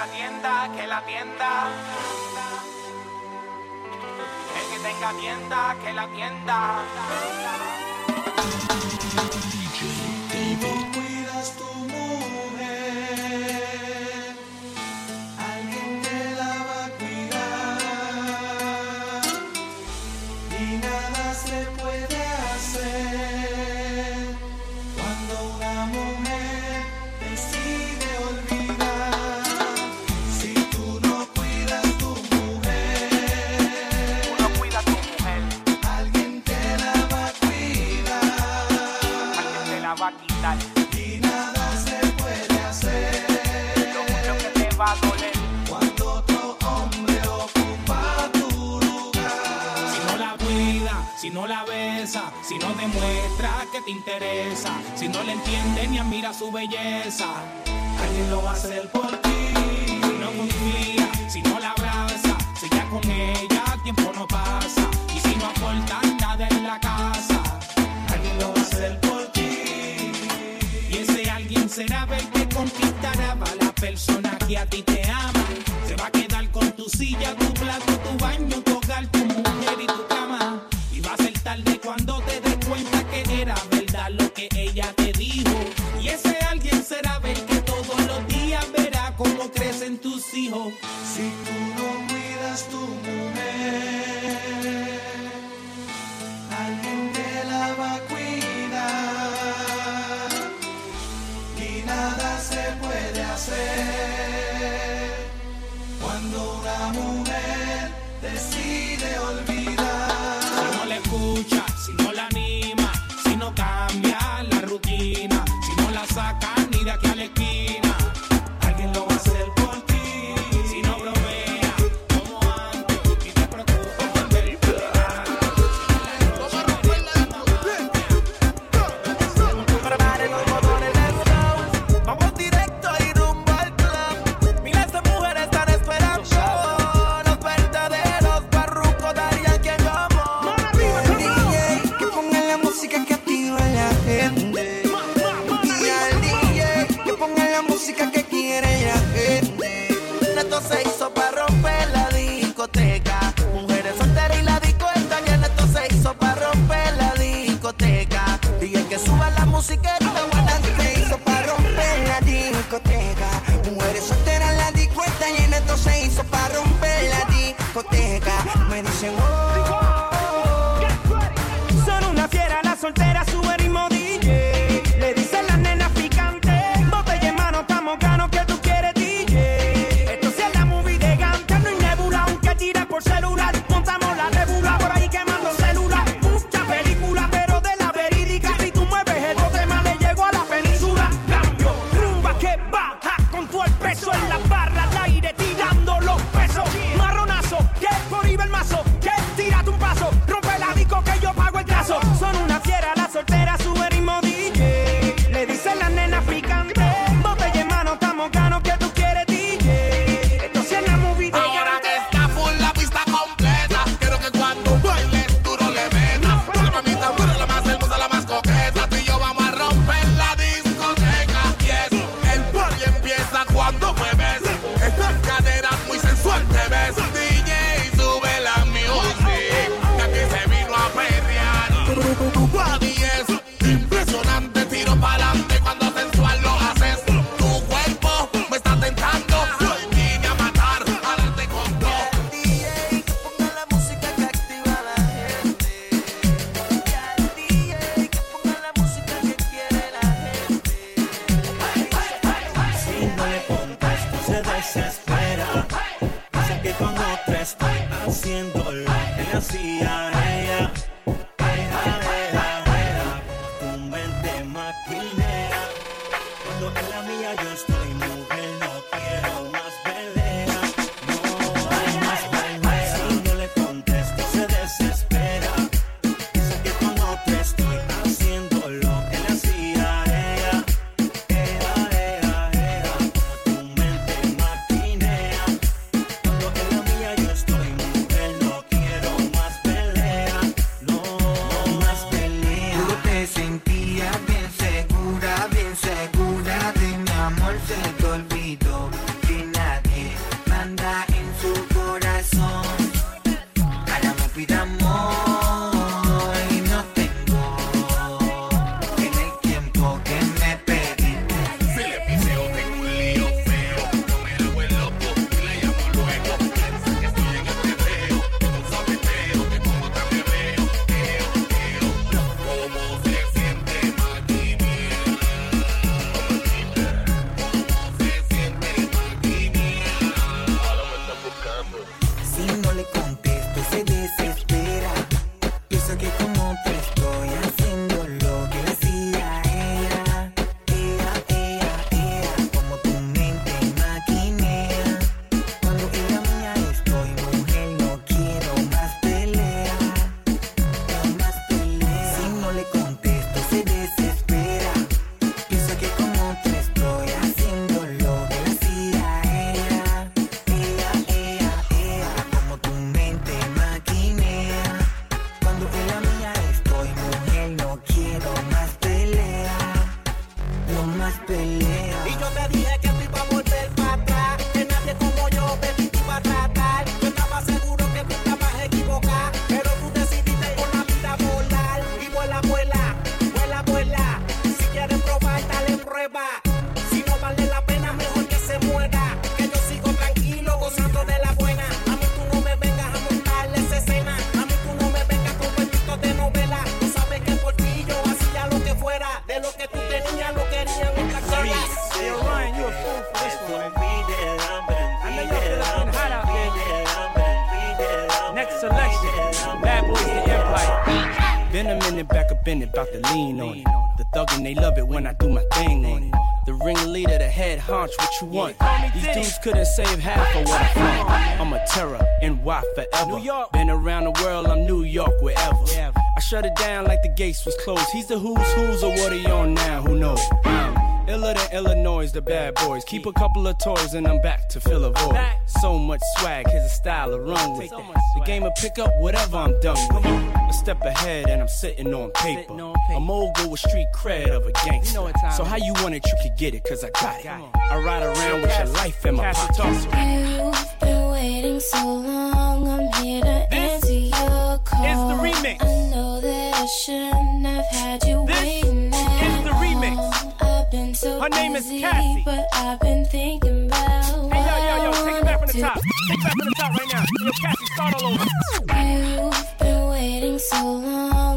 tenga tienda, que la tienda. El que tenga tienda, que la tienda. DJ David. Cuidas tu mundo. Si no le entiende ni admira su belleza, alguien lo va a hacer por ti. Si no confía, si no la abraza, si ya con ella tiempo no pasa. Y si no aporta nada en la casa, alguien lo va a hacer por ti. Y ese alguien será el que conquistará a la persona que a ti te ama. Se va a quedar con tu silla, tu plato, tu baño, tu hogar, tu mujer y tu cama. Y va a ser tarde cuando te des cuenta que era verdad lo que hijo. fantasía. Minute back up in it, bout to lean on it. The thuggin' they love it when I do my thing on it. The ringleader, the head honch, what you want? These dudes couldn't save half of what I flaunt. I'm a terror, NY forever. New York. Been around the world, I'm New York, wherever. I shut it down like the gates was closed. He's the who's who's, or what are you on now? Who knows? Iller than Illinois, the bad boys. Keep a couple of toys and I'm back to fill a void. So much swag, here's a style to run with. The game will pick up whatever I'm done with. A step ahead and I'm sitting on paper. A mogul with street cred of a gangster. So how you want it, you could get it, cause I got it. I ride around with your life in my pocket. You've been waiting so long, I'm here to answer your call. is the remix. I know that I shouldn't have had you name is Cassie. but I've been thinking about Hey, yo, yo, yo, take it back from the top. Take it back from the top right now. Yo, Cassie, start all over. You've been waiting so long,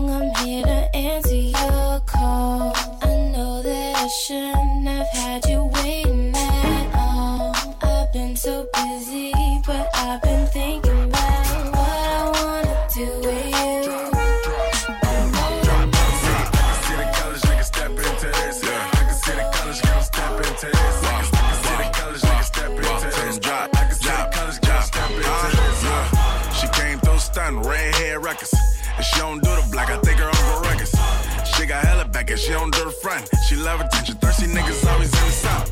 love attention, thirsty niggas always in the south.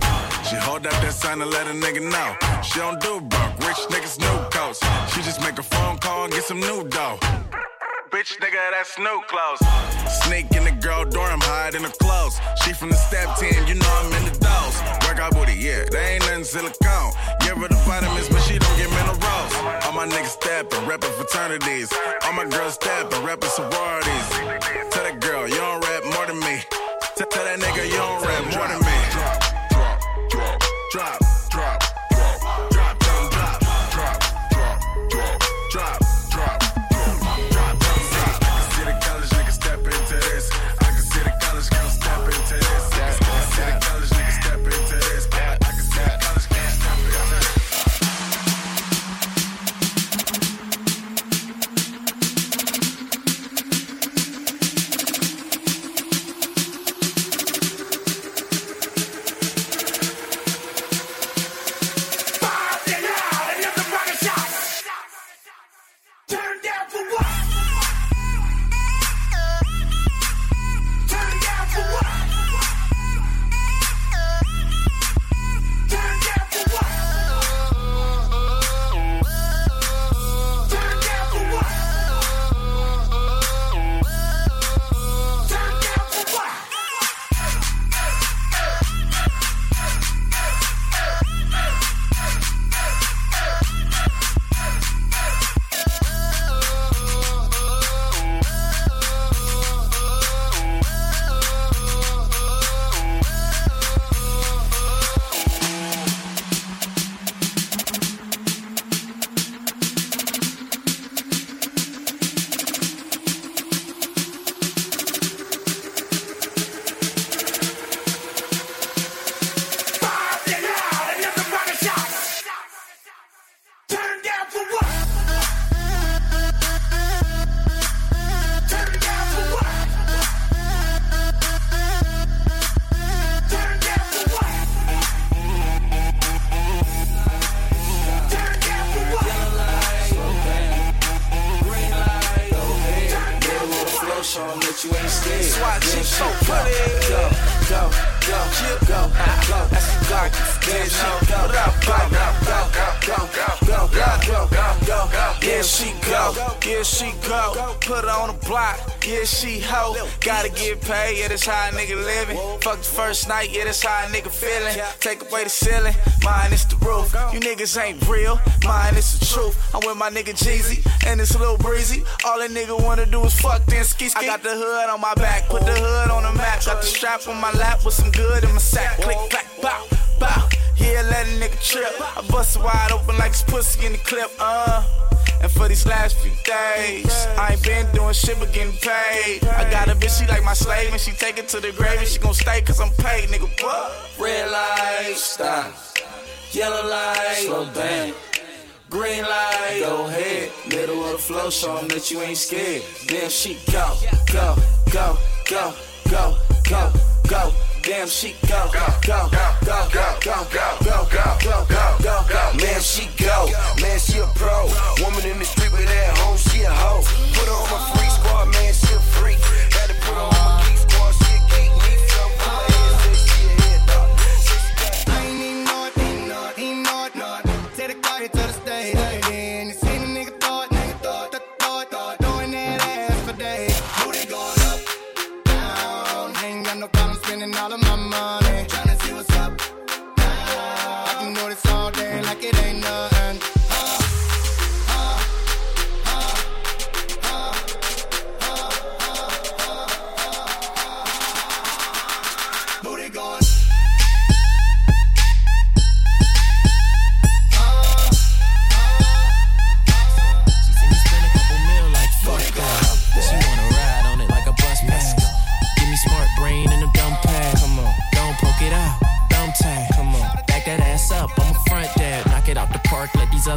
She hold up that sign and let a nigga know. She don't do broke, rich niggas new coats. She just make a phone call and get some new dough. Bitch, nigga, that's new clothes. Sneak in the girl dorm, hide in the clothes. She from the step team, you know I'm in the dose. Workout booty, yeah, they ain't nothing silicone. Give her the vitamins, but she don't get minerals. All my niggas steppin', reppin' fraternities. All my girls steppin', reppin' sororities. Tell that girl, you don't rap that nigga, you don't Yeah, she go. Put her on the block. Yeah, she hoe. Gotta get paid. Yeah, that's how a nigga living. Fuck the first night. Yeah, that's how a nigga feeling. Take away the ceiling. Mine is the roof. You niggas ain't real. Mine is the truth. I'm with my nigga Jeezy and it's a little breezy. All that nigga wanna do is fuck then ski ski. I got the hood on my back. Put the hood on the map. Got the strap on my lap with some good in my sack. Click, clack, bow, bow. Yeah, let a nigga trip. I bust it wide open like it's pussy in the clip. Uh. And for these last few days, I ain't been doing shit but getting paid. I got a bitch, she like my slave, and she take it to the grave, and she gon' stay cause I'm paid, nigga. What? Red light, stop. Yellow light, slow down. Green light, go ahead. Middle of the flow, show 'em that you ain't scared. Damn, she go, go, go, go, go, go, go. Damn, she go, go, go, go, go, go, go, go, go, go, go, go. Man, she go. Man, she a pro. Woman in the street, but at home, she a hoe. Put her on my free squad, man, she a freak.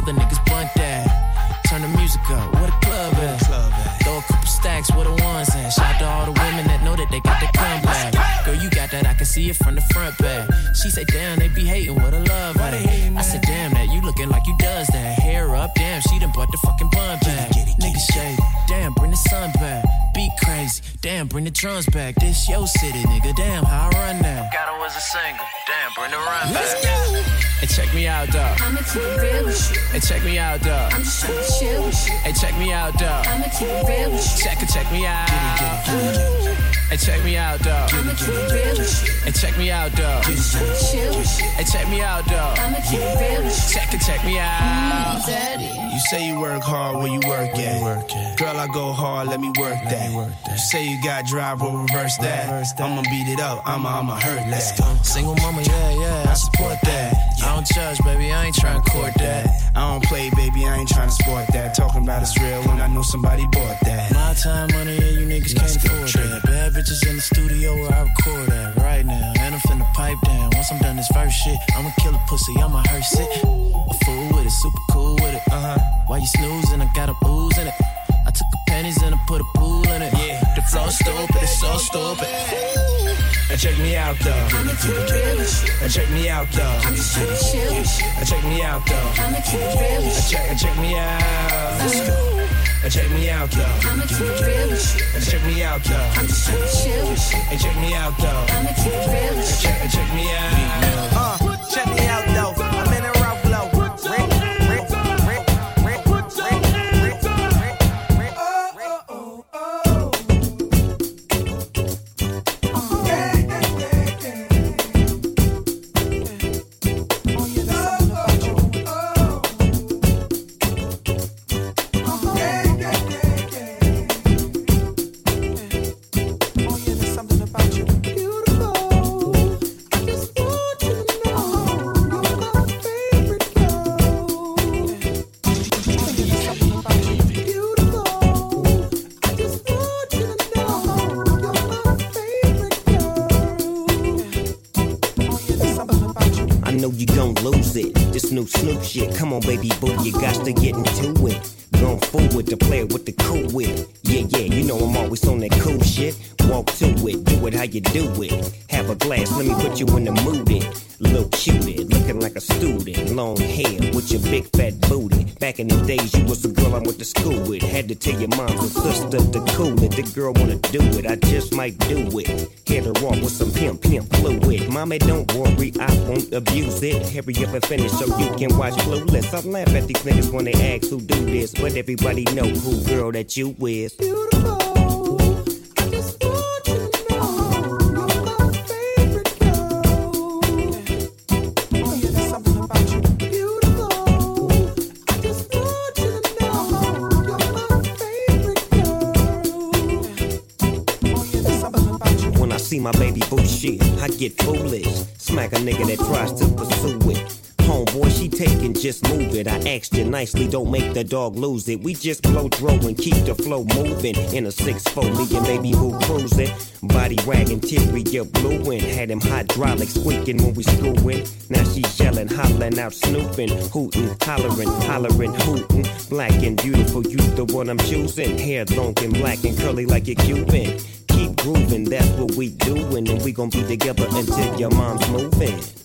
Other niggas blunt that. Turn the music up, where the club at? Throw a couple stacks, where the ones at? Shout to all the women that know that they got the comeback. Girl, you got that, I can see it from the front back. She say, damn, they be hating, what a love at? I said, damn, that you looking like you does that. Hair up, damn, she done brought the fucking bun back. Niggas shade, damn, bring the sun back. Beat crazy, damn, bring the drums back. This your city, nigga, damn, how I run now. Got her was a single, damn, bring the run back. Hey, check me out, dog. I'ma keep it real with you. Hey, check me out, dog. I'm just tryna chill with you. Hey, check me out, dog. I'ma keep it real with you. Check it, check me out. Hey, check me out, dog. I'ma keep it real with you. Hey, check me out, dog. I'm just tryna chill with you. Hey, check me out, dog. I'ma keep it real with you. Check it, check me out. Mm, Daddy. You say you work hard where you work at. Girl, I go hard, let me work that. You say you got drive, we'll reverse that. I'ma beat it up, I'ma, I'ma hurt that. Single mama, yeah, yeah, I support that. I don't judge, baby, I ain't trying to court that. I don't play, baby, I ain't trying to sport that. Talking about it's real when I know somebody bought that. My time, money, and you niggas can't afford that. Bad bitches in the studio where I record at right now. And I'm finna pipe down. Once I'm done this first shit, I'ma kill a pussy, I'ma hearse it. A fool with it, super cool with it. Uh huh. While you snoozing, I got a booze in it. Took the pennies and I put a pool in it. Yeah. The flow stupid, it's so stupid. And check me out though. I'ma keep it real. And check me out though. I'm just tryna chill. And check me out though. I'ma keep it real And check, and check me out. Let's go. And check me out though. I'ma keep it real. And check me out though. I'm just tryna chill. And check me out though. I'ma keep it real And check, and check me Snoop shit. Come on, baby boo, you got to get into it. Going forward to play it with the cool wit. Yeah, yeah, you know I'm always on that cool shit. Walk to it, do it how you do it. Have a glass, let me put you in the mood. It. Little cutie, looking like a student. Long hair with your big fat booty. Back in the days, you was the girl I went to school with. Had to tell your mom and sister to cool it. The girl wanna do it, I just might do it. Hit her off with some pimp, pimp fluid. Mommy, don't worry, I won't abuse abuse it. Hurry up and finish so you can watch Clueless. I laugh at these niggas when they ask who do this, but everybody know who girl that you is. When I see my baby boo shit, I get foolish. Smack a nigga that tries to pursue it. Homeboy, she taking, just move it. I asked you nicely, don't make the dog lose it. We just blow throw and keep the flow moving. In a 6 4 me and baby boo cruising. Body wagging, interior blueing. Had him hydraulic squeaking when we screwing. Now she yelling, hollering out, snooping, hooting, hollering, hollering, hooting. Black and beautiful, you the one I'm choosing. Hair long and black and curly like a Cuban. Keep grooving, that's what we doing. And we gon' be together until your mom's moving.